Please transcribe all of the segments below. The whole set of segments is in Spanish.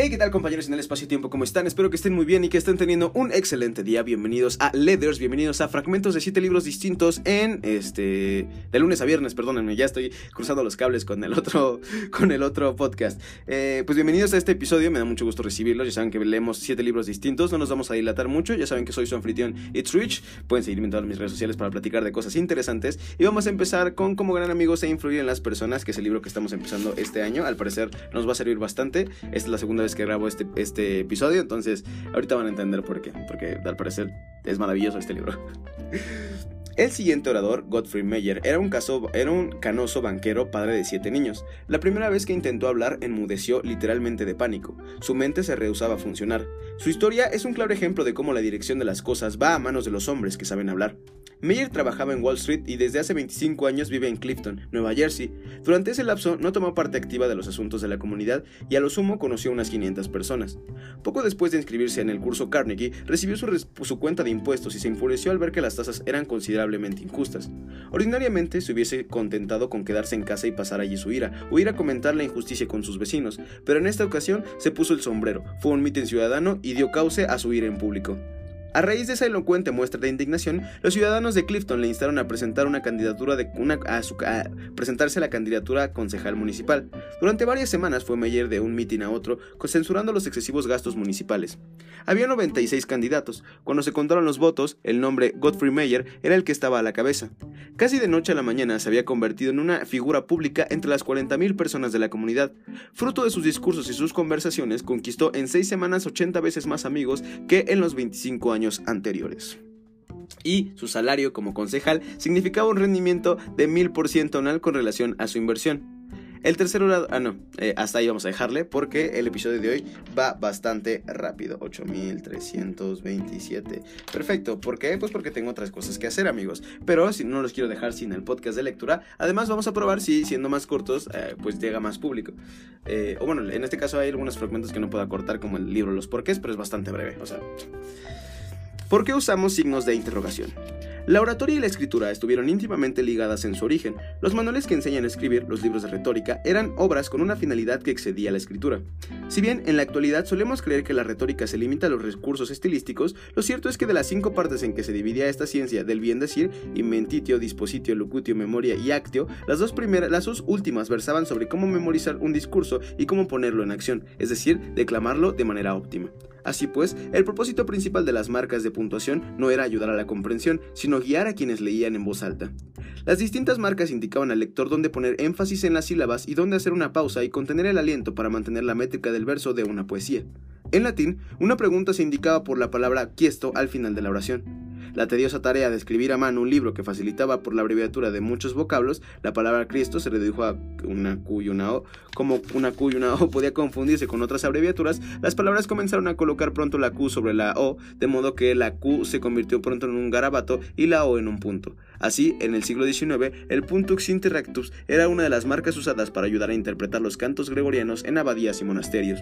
Hey, ¿qué tal compañeros en el espacio-tiempo? ¿Cómo están? Espero que estén muy bien y que estén teniendo un excelente día. Bienvenidos a Leathers, bienvenidos a fragmentos de siete libros distintos en este... de lunes a viernes, perdónenme, ya estoy cruzando los cables con el otro, con el otro podcast. Eh, pues bienvenidos a este episodio, me da mucho gusto recibirlos, ya saben que leemos siete libros distintos, no nos vamos a dilatar mucho, ya saben que soy su anfitrión It's Rich, pueden seguirme en todas mis redes sociales para platicar de cosas interesantes y vamos a empezar con Como gran amigos e influir en las personas, que es el libro que estamos empezando este año, al parecer nos va a servir bastante, esta es la segunda vez que grabo este, este episodio, entonces ahorita van a entender por qué, porque al parecer es maravilloso este libro. El siguiente orador, Godfrey Meyer, era un, caso, era un canoso banquero padre de siete niños. La primera vez que intentó hablar enmudeció literalmente de pánico. Su mente se rehusaba a funcionar. Su historia es un claro ejemplo de cómo la dirección de las cosas va a manos de los hombres que saben hablar. Meyer trabajaba en Wall Street y desde hace 25 años vive en Clifton, Nueva Jersey. Durante ese lapso no tomó parte activa de los asuntos de la comunidad y a lo sumo conoció unas 500 personas. Poco después de inscribirse en el curso Carnegie, recibió su, su cuenta de impuestos y se enfureció al ver que las tasas eran considerablemente injustas. Ordinariamente se hubiese contentado con quedarse en casa y pasar allí su ira, o ir a comentar la injusticia con sus vecinos, pero en esta ocasión se puso el sombrero, fue un mitin ciudadano y dio cauce a su ira en público. A raíz de esa elocuente muestra de indignación, los ciudadanos de Clifton le instaron a presentar una candidatura de una, a, presentarse a la candidatura a concejal municipal. Durante varias semanas fue Meyer de un mitin a otro, censurando los excesivos gastos municipales. Había 96 candidatos. Cuando se contaron los votos, el nombre Godfrey Meyer era el que estaba a la cabeza. Casi de noche a la mañana se había convertido en una figura pública entre las 40.000 personas de la comunidad. Fruto de sus discursos y sus conversaciones, conquistó en seis semanas 80 veces más amigos que en los 25 años anteriores. Y su salario como concejal significaba un rendimiento de 1000% anual con relación a su inversión. El tercer orador, ah no, eh, hasta ahí vamos a dejarle porque el episodio de hoy va bastante rápido, 8327. Perfecto, ¿por qué? Pues porque tengo otras cosas que hacer amigos, pero si no los quiero dejar sin el podcast de lectura, además vamos a probar si siendo más cortos, eh, pues llega más público. Eh, o bueno, en este caso hay algunos fragmentos que no puedo cortar como el libro Los porqués, pero es bastante breve. ¿Por qué usamos signos de interrogación? La oratoria y la escritura estuvieron íntimamente ligadas en su origen. Los manuales que enseñan a escribir, los libros de retórica, eran obras con una finalidad que excedía la escritura. Si bien en la actualidad solemos creer que la retórica se limita a los recursos estilísticos, lo cierto es que de las cinco partes en que se dividía esta ciencia del bien decir, inventitio, dispositio, locutio, memoria y actio, las dos primeras, las dos últimas versaban sobre cómo memorizar un discurso y cómo ponerlo en acción, es decir, declamarlo de manera óptima. Así pues, el propósito principal de las marcas de puntuación no era ayudar a la comprensión, sino guiar a quienes leían en voz alta. Las distintas marcas indicaban al lector dónde poner énfasis en las sílabas y dónde hacer una pausa y contener el aliento para mantener la métrica del verso de una poesía. En latín, una pregunta se indicaba por la palabra quiesto al final de la oración. La tediosa tarea de escribir a mano un libro que facilitaba por la abreviatura de muchos vocablos, la palabra Cristo se redujo a una Q y una O. Como una Q y una O podía confundirse con otras abreviaturas, las palabras comenzaron a colocar pronto la Q sobre la O, de modo que la Q se convirtió pronto en un garabato y la O en un punto. Así, en el siglo XIX, el puntux interrectus era una de las marcas usadas para ayudar a interpretar los cantos gregorianos en abadías y monasterios.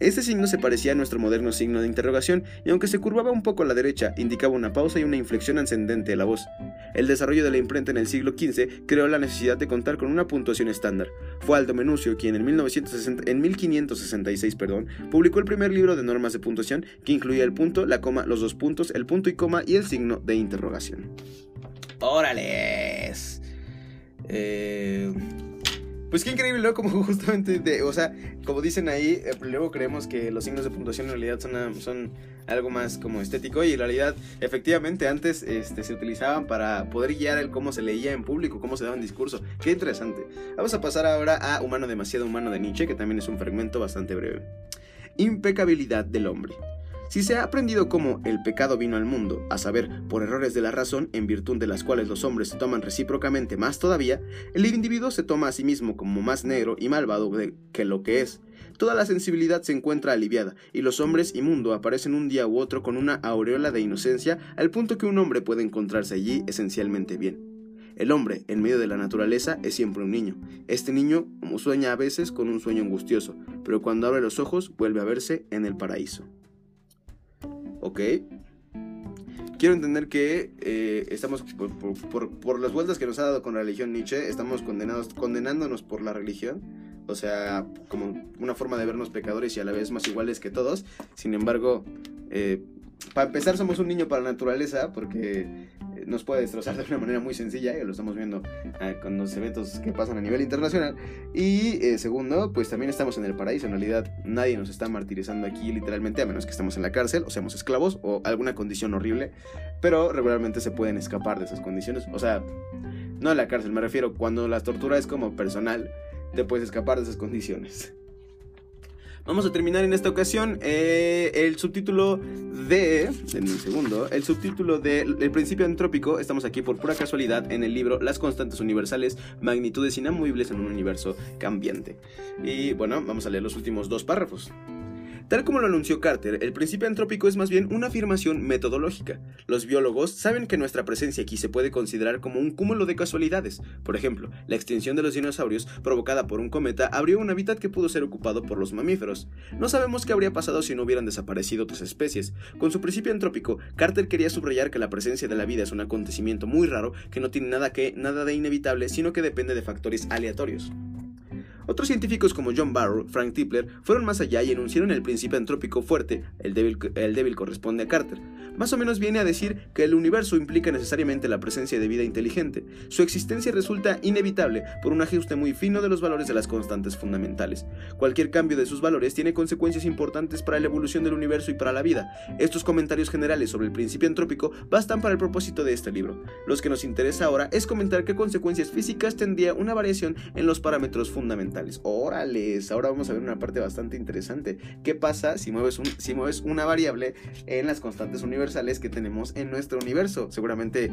Este signo se parecía a nuestro moderno signo de interrogación y aunque se curvaba un poco a la derecha, indicaba una pausa y una inflexión ascendente de la voz. El desarrollo de la imprenta en el siglo XV creó la necesidad de contar con una puntuación estándar. Fue Aldo Menucio quien en, 1960, en 1566 perdón, publicó el primer libro de normas de puntuación que incluía el punto, la coma, los dos puntos, el punto y coma y el signo de interrogación. ¡Órales! Eh... Pues qué increíble, ¿no? Como justamente, de, o sea, como dicen ahí, eh, luego creemos que los signos de puntuación en realidad son, son algo más como estético y en realidad, efectivamente, antes este, se utilizaban para poder guiar el cómo se leía en público, cómo se daba un discurso. Qué interesante. Vamos a pasar ahora a Humano demasiado humano de Nietzsche, que también es un fragmento bastante breve. Impecabilidad del hombre. Si se ha aprendido cómo el pecado vino al mundo, a saber, por errores de la razón, en virtud de las cuales los hombres se toman recíprocamente más todavía, el individuo se toma a sí mismo como más negro y malvado que lo que es. Toda la sensibilidad se encuentra aliviada, y los hombres y mundo aparecen un día u otro con una aureola de inocencia, al punto que un hombre puede encontrarse allí esencialmente bien. El hombre, en medio de la naturaleza, es siempre un niño. Este niño sueña a veces con un sueño angustioso, pero cuando abre los ojos vuelve a verse en el paraíso. ¿Ok? Quiero entender que eh, estamos, por, las vueltas que nos ha dado con la religión Nietzsche, estamos condenados, condenándonos por la religión. o sea, como una forma de vernos pecadores y a la vez más iguales que todos. Sin embargo, eh, para empezar somos un niño para la naturaleza porque nos puede destrozar de una manera muy sencilla, y lo estamos viendo eh, con los eventos que pasan a nivel internacional. Y eh, segundo, pues también estamos en el paraíso, en realidad nadie nos está martirizando aquí literalmente, a menos que estemos en la cárcel o seamos esclavos o alguna condición horrible, pero regularmente se pueden escapar de esas condiciones, o sea, no en la cárcel, me refiero cuando la tortura es como personal, te puedes escapar de esas condiciones. Vamos a terminar en esta ocasión eh, el subtítulo de. En un segundo. El subtítulo de El principio antrópico. Estamos aquí por pura casualidad en el libro Las constantes universales, magnitudes inamovibles en un universo cambiante. Y bueno, vamos a leer los últimos dos párrafos. Tal como lo anunció Carter, el principio antrópico es más bien una afirmación metodológica. Los biólogos saben que nuestra presencia aquí se puede considerar como un cúmulo de casualidades. Por ejemplo, la extinción de los dinosaurios provocada por un cometa abrió un hábitat que pudo ser ocupado por los mamíferos. No sabemos qué habría pasado si no hubieran desaparecido otras especies. Con su principio antrópico, Carter quería subrayar que la presencia de la vida es un acontecimiento muy raro que no tiene nada que nada de inevitable, sino que depende de factores aleatorios. Otros científicos como John Barrow, Frank Tipler, fueron más allá y enunciaron el principio antrópico fuerte, el débil, el débil corresponde a Carter. Más o menos viene a decir que el universo implica necesariamente la presencia de vida inteligente. Su existencia resulta inevitable por un ajuste muy fino de los valores de las constantes fundamentales. Cualquier cambio de sus valores tiene consecuencias importantes para la evolución del universo y para la vida. Estos comentarios generales sobre el principio antrópico bastan para el propósito de este libro. Lo que nos interesa ahora es comentar qué consecuencias físicas tendría una variación en los parámetros fundamentales. Órales, ahora vamos a ver una parte bastante interesante. ¿Qué pasa si mueves, si mueves una variable en las constantes universales que tenemos en nuestro universo? Seguramente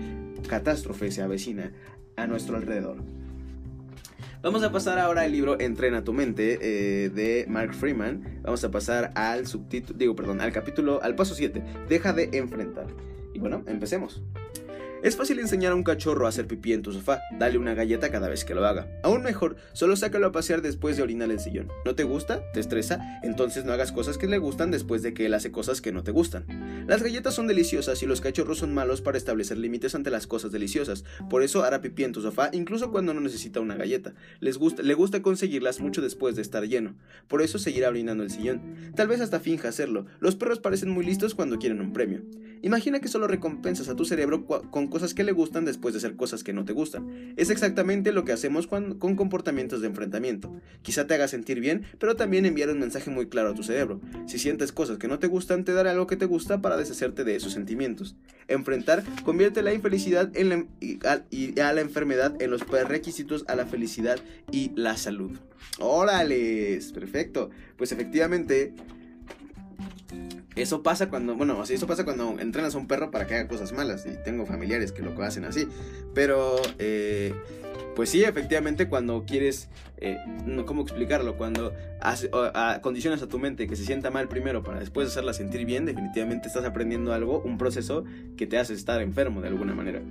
catástrofe se avecina a nuestro alrededor. Vamos a pasar ahora al libro Entrena tu mente eh, de Mark Freeman. Vamos a pasar al subtítulo, digo, perdón, al capítulo, al paso 7. Deja de enfrentar. Y bueno, empecemos. Es fácil enseñar a un cachorro a hacer pipí en tu sofá, dale una galleta cada vez que lo haga. Aún mejor, solo sácalo a pasear después de orinar el sillón. ¿No te gusta? ¿Te estresa? Entonces no hagas cosas que le gustan después de que él hace cosas que no te gustan. Las galletas son deliciosas y los cachorros son malos para establecer límites ante las cosas deliciosas. Por eso hará pipí en tu sofá incluso cuando no necesita una galleta. Les gusta, le gusta conseguirlas mucho después de estar lleno. Por eso seguirá orinando el sillón. Tal vez hasta finja hacerlo. Los perros parecen muy listos cuando quieren un premio. Imagina que solo recompensas a tu cerebro con cosas que le gustan después de hacer cosas que no te gustan. Es exactamente lo que hacemos con comportamientos de enfrentamiento. Quizá te haga sentir bien, pero también enviar un mensaje muy claro a tu cerebro. Si sientes cosas que no te gustan, te dará algo que te gusta para deshacerte de esos sentimientos. Enfrentar convierte la infelicidad en y, a, la enfermedad en los requisitos a la felicidad y la salud. ¡Órales! Perfecto. Pues efectivamente, eso pasa cuando, bueno, eso pasa cuando entrenas a un perro para que haga cosas malas. Y tengo familiares que lo hacen así. Pero, eh, pues sí, efectivamente, cuando quieres, eh, ¿cómo explicarlo? Cuando condicionas a tu mente que se sienta mal primero para después hacerla sentir bien, definitivamente estás aprendiendo algo, un proceso que te hace estar enfermo de alguna manera.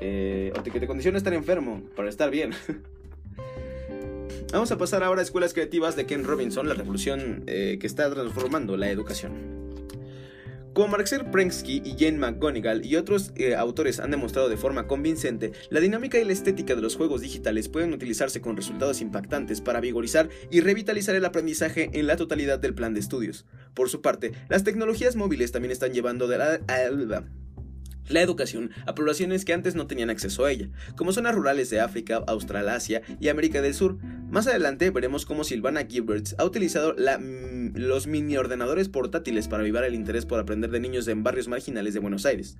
Eh, o que te condiciona a estar enfermo para estar bien. Vamos a pasar ahora a Escuelas Creativas de Ken Robinson, la revolución que está transformando la educación. Como Marcel Prensky y Jane McGonigal y otros eh, autores han demostrado de forma convincente, la dinámica y la estética de los juegos digitales pueden utilizarse con resultados impactantes para vigorizar y revitalizar el aprendizaje en la totalidad del plan de estudios. Por su parte, las tecnologías móviles también están llevando de la, la educación a poblaciones que antes no tenían acceso a ella, como zonas rurales de África, Australasia y América del Sur. Más adelante veremos cómo Silvana Gilberts ha utilizado mm, los mini ordenadores portátiles para avivar el interés por aprender de niños en barrios marginales de Buenos Aires.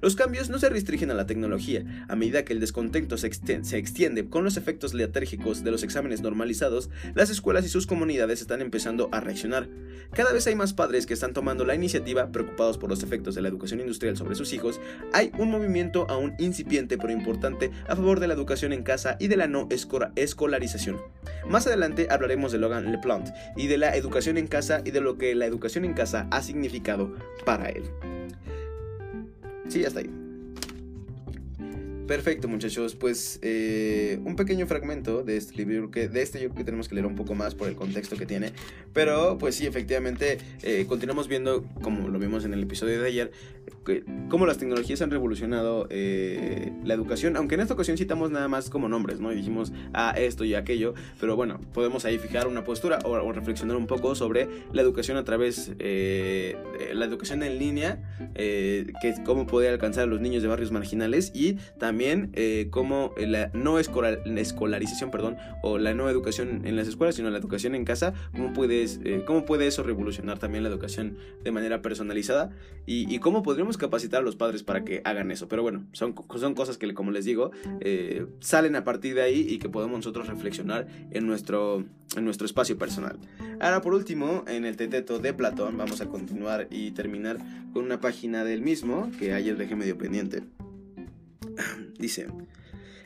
Los cambios no se restringen a la tecnología. A medida que el descontento se, extiende con los efectos leatérgicos de los exámenes normalizados, las escuelas y sus comunidades están empezando a reaccionar. Cada vez hay más padres que están tomando la iniciativa, preocupados por los efectos de la educación industrial sobre sus hijos, hay un movimiento aún incipiente pero importante a favor de la educación en casa y de la no escolarización. Más adelante hablaremos de Logan LePlante y de la educación en casa y de lo que la educación en casa ha significado para él. Sí, hasta ahí. Perfecto, muchachos. Pues eh, un pequeño fragmento de este libro, que de este yo creo que tenemos que leer un poco más por el contexto que tiene. Pero, pues sí, efectivamente, eh, continuamos viendo, como lo vimos en el episodio de ayer, cómo las tecnologías han revolucionado eh, la educación, aunque en esta ocasión citamos nada más como nombres, ¿no? Y dijimos, ah, esto y aquello, pero bueno, podemos ahí fijar una postura o, reflexionar un poco sobre la educación a través, eh, la educación en línea, eh, que cómo poder alcanzar a los niños de barrios marginales y también eh, cómo la no escolarización, perdón, o la no educación en las escuelas, sino la educación en casa, cómo, puedes, cómo puede eso revolucionar también la educación de manera personalizada y, y cómo podríamos capacitar a los padres para que hagan eso. Pero bueno, son, son cosas que, como les digo, eh, salen a partir de ahí y que podemos nosotros reflexionar en nuestro, en nuestro espacio personal. Ahora, por último, en el teteto de Platón, vamos a continuar y terminar con una página del mismo que ayer dejé medio pendiente. Dice.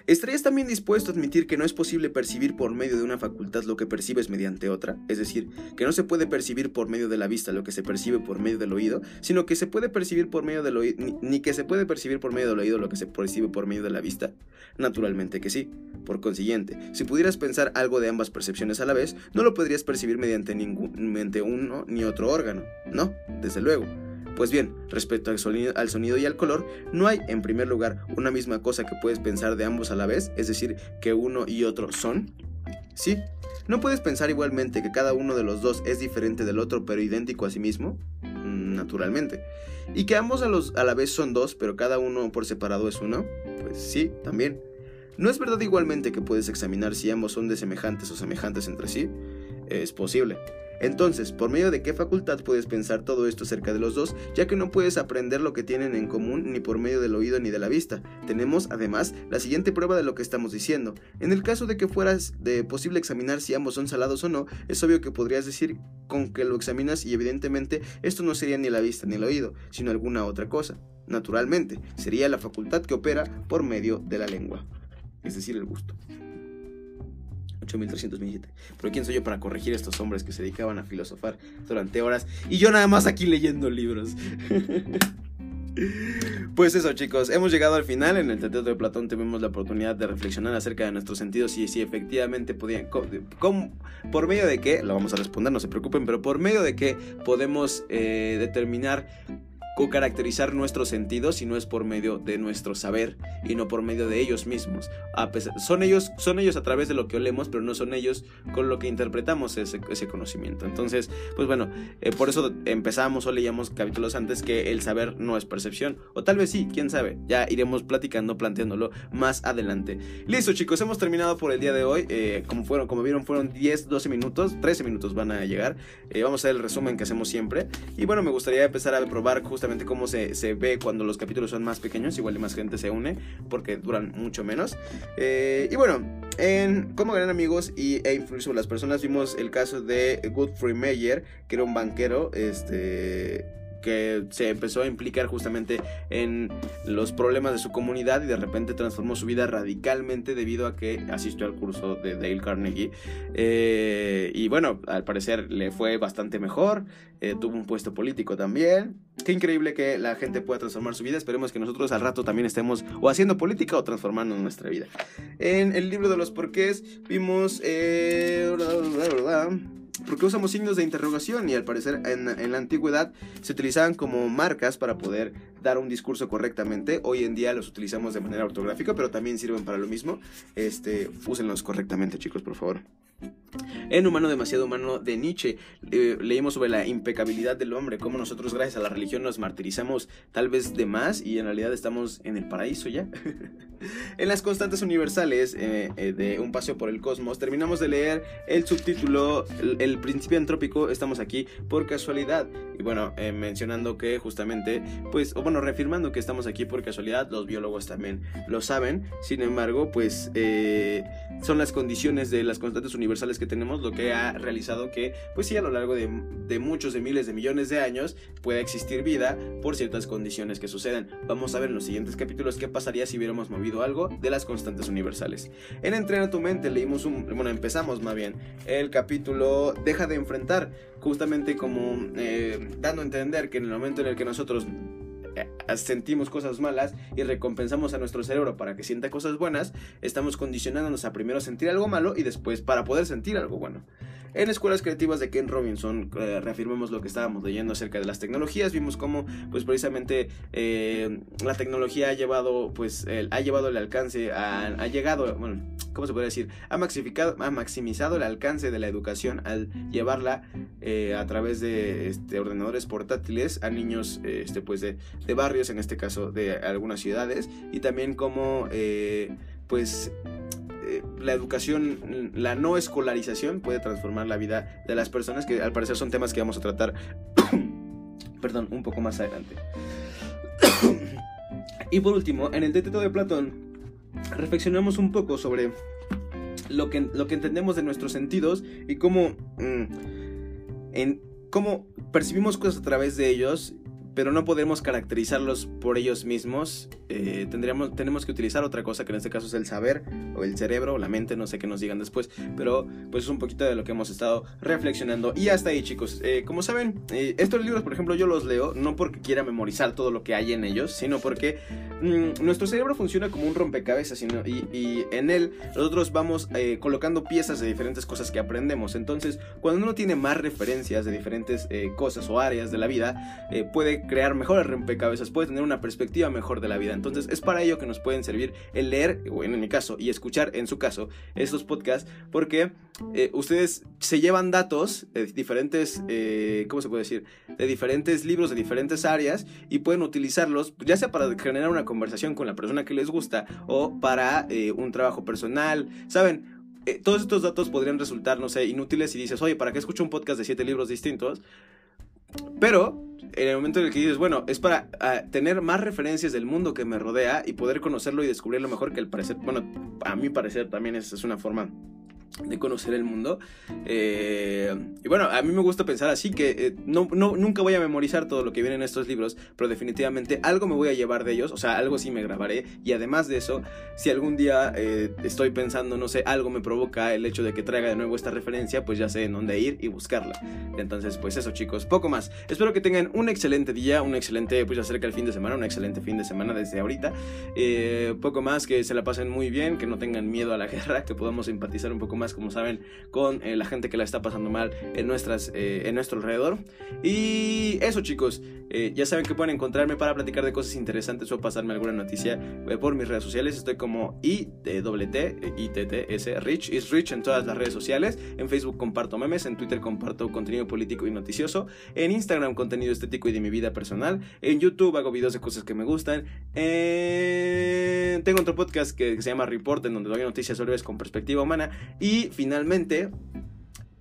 ¿Estarías también dispuesto a admitir que no es posible percibir por medio de una facultad lo que percibes mediante otra? Es decir, que no se puede percibir por medio de la vista lo que se percibe por medio del oído, sino que se puede percibir por medio del oído, ni, que se puede percibir por medio del oído lo que se percibe por medio de la vista. Naturalmente que sí. Por consiguiente, si pudieras pensar algo de ambas percepciones a la vez, no lo podrías percibir mediante, ningún, mediante uno ni otro órgano. No, desde luego. Pues bien, respecto al sonido, y al color, no hay, en primer lugar, una misma cosa que puedes pensar de ambos a la vez, es decir, que uno y otro son. Sí, ¿no puedes pensar igualmente que cada uno de los dos es diferente del otro pero idéntico a sí mismo? Mm, naturalmente. ¿Y que ambos a, a la vez son dos pero cada uno por separado es uno? Pues sí, también. ¿No es verdad igualmente que puedes examinar si ambos son de semejantes o semejantes entre sí? Es posible. Entonces, ¿por medio de qué facultad puedes pensar todo esto acerca de los dos, ya que no puedes aprender lo que tienen en común ni por medio del oído ni de la vista? Tenemos, además, la siguiente prueba de lo que estamos diciendo. En el caso de que fueras de posible examinar si ambos son salados o no, es obvio que podrías decir con que lo examinas y evidentemente esto no sería ni la vista ni el oído, sino alguna otra cosa. Naturalmente, sería la facultad que opera por medio de la lengua, es decir, el gusto. 8327. Pero ¿quién soy yo para corregir estos hombres que se dedicaban a filosofar durante horas? Y yo nada más aquí leyendo libros. Pues eso chicos, hemos llegado al final, en el Teatro de Platón tuvimos la oportunidad de reflexionar acerca de nuestros sentidos y si efectivamente podían, por medio de qué, lo vamos a responder, no se preocupen, pero por medio de qué podemos eh, determinar caracterizar nuestros sentidos si no es por medio de nuestro saber y no por medio de ellos mismos. Son, ellos, son ellos a través de lo que olemos, pero no son ellos con lo que interpretamos ese, conocimiento. Entonces, pues bueno, eh, por eso empezamos o leíamos capítulos antes que el saber no es percepción. O tal vez sí, quién sabe. Ya iremos platicando, planteándolo más adelante. Listo, chicos, hemos terminado por el día de hoy. Eh, como, fueron, como vieron, fueron 10, 12 minutos, 13 minutos van a llegar. Eh, vamos a ver el resumen que hacemos siempre. Y bueno, me gustaría empezar a probar justamente cómo se, se, ve cuando los capítulos son más pequeños, igual y más gente se une, porque duran mucho menos. Eh, y bueno, en Como Gran Amigos y, e Influir sobre las Personas vimos el caso de Godfrey Meyer, que era un banquero, este que se empezó a implicar justamente en los problemas de su comunidad y de repente transformó su vida radicalmente debido a que asistió al curso de Dale Carnegie. Eh, y bueno, al parecer le fue bastante mejor, eh, tuvo un puesto político también. Qué increíble que la gente pueda transformar su vida. Esperemos que nosotros al rato también estemos o haciendo política o transformando nuestra vida. En el libro de los porqués vimos... Eh, porque usamos signos de interrogación y al parecer en, en, la antigüedad se utilizaban como marcas para poder dar un discurso correctamente. Hoy en día los utilizamos de manera ortográfica, pero también sirven para lo mismo. Este, úsenlos correctamente, chicos, por favor. En Humano demasiado humano de Nietzsche eh, leímos sobre la impecabilidad del hombre, cómo nosotros gracias a la religión nos martirizamos tal vez de más y en realidad estamos en el paraíso ya. en las constantes universales eh, eh, de Un paseo por el cosmos terminamos de leer el subtítulo El, principio antrópico, estamos aquí por casualidad. Y bueno, mencionando que justamente, pues, o bueno, reafirmando que estamos aquí por casualidad, los biólogos también lo saben. Sin embargo, pues son las condiciones de las constantes universales universales tenemos, lo que ha realizado que, pues sí, a lo largo de, muchos, de miles de millones de años, pueda existir vida por ciertas condiciones que suceden. Vamos a ver en los siguientes capítulos qué pasaría si hubiéramos movido algo de las constantes universales. En Entrena tu mente leímos un, bueno, empezamos más bien el capítulo Deja de enfrentar, justamente como eh, dando a entender que en el momento en el que nosotros eh, sentimos cosas malas y recompensamos a nuestro cerebro para que sienta cosas buenas, estamos condicionándonos a primero sentir algo malo y después para poder sentir algo bueno. En Escuelas Creativas de Ken Robinson eh, reafirmamos lo que estábamos leyendo acerca de las tecnologías, vimos cómo pues precisamente eh, la tecnología ha llevado pues ha llevado el alcance, ha llegado, bueno, ¿cómo se puede decir? Ha, ha maximizado el alcance de la educación al llevarla eh, a través de este, ordenadores portátiles a niños este, pues de, de, en este caso de algunas ciudades, y también como pues eh, la educación, la no escolarización puede transformar la vida de las personas, que al parecer son temas que vamos a tratar, perdón, un poco más adelante. y por último, en el Teteto de Platón, reflexionamos un poco sobre lo que, lo que entendemos de nuestros sentidos y cómo, mm, en, cómo percibimos cosas a través de ellos pero no podemos caracterizarlos por ellos mismos. Eh, tendríamos, tenemos que utilizar otra cosa, que en este caso es el saber, o el cerebro, o la mente, no sé qué nos digan después, pero pues es un poquito de lo que hemos estado reflexionando. Y hasta ahí, chicos. Eh, como saben, eh, estos libros, por ejemplo, yo los leo no porque quiera memorizar todo lo que hay en ellos, sino porque mm, nuestro cerebro funciona como un rompecabezas y, y en él nosotros vamos colocando piezas de diferentes cosas que aprendemos. Entonces, cuando uno tiene más referencias de diferentes cosas o áreas de la vida, puede crear mejores rompecabezas, puede tener una perspectiva mejor de la vida. Entonces es para ello que nos pueden servir el leer, bueno, en mi caso, y escuchar en su caso estos podcasts, porque eh, ustedes se llevan datos de diferentes, eh, ¿cómo se puede decir? De diferentes libros, de diferentes áreas, y pueden utilizarlos, ya sea para generar una conversación con la persona que les gusta o para eh, un trabajo personal, ¿saben? todos estos datos podrían resultar, no sé, inútiles si dices, oye, ¿para qué escucho un podcast de siete libros distintos? Pero en el momento en el que dices, bueno, es para ah, tener más referencias del mundo que me rodea y poder conocerlo y descubrirlo mejor que el parecer, bueno, a mi parecer también es, es una forma de conocer el mundo. Eh, y bueno, a mí me gusta pensar así que eh, no, no, nunca voy a memorizar todo lo que viene en estos libros, pero definitivamente algo me voy a llevar de ellos, o sea, algo sí me grabaré. Y además de eso, si algún día eh, estoy pensando, no sé, algo me provoca el hecho de que traiga de nuevo esta referencia, pues ya sé en dónde ir y buscarla. Entonces, pues eso chicos, poco más. Espero que tengan un excelente día, un excelente, pues ya el fin de semana, un excelente fin de semana desde ahorita. poco más, que se la pasen muy bien, que no tengan miedo a la guerra, que podamos empatizar un poco más como saben, con eh, la gente que la está pasando mal en, nuestras, eh, en nuestro alrededor. Y eso chicos, eh, ya saben que pueden encontrarme para platicar de cosas interesantes o pasarme alguna noticia por mis redes sociales. Estoy como ITT, Rich, is Rich en todas las redes sociales. En Facebook comparto memes, en Twitter comparto contenido político y noticioso, en Instagram contenido estético y de mi vida personal, en YouTube hago videos de cosas que me gustan, tengo otro podcast que, se llama Report en donde doy noticias sobre con perspectiva humana y finalmente,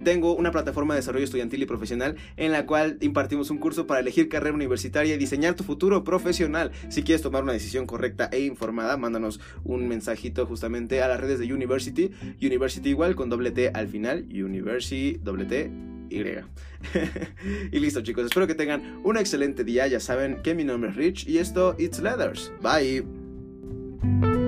tengo una plataforma de desarrollo estudiantil y profesional en la cual impartimos un curso para elegir carrera universitaria y diseñar tu futuro profesional. Si quieres tomar una decisión correcta e informada, mándanos un mensajito justamente a las redes de University. University igual con doble T al final. University doble T y. y listo chicos, espero que tengan un excelente día. Ya saben que mi nombre es Rich y esto It's Leathers. Bye.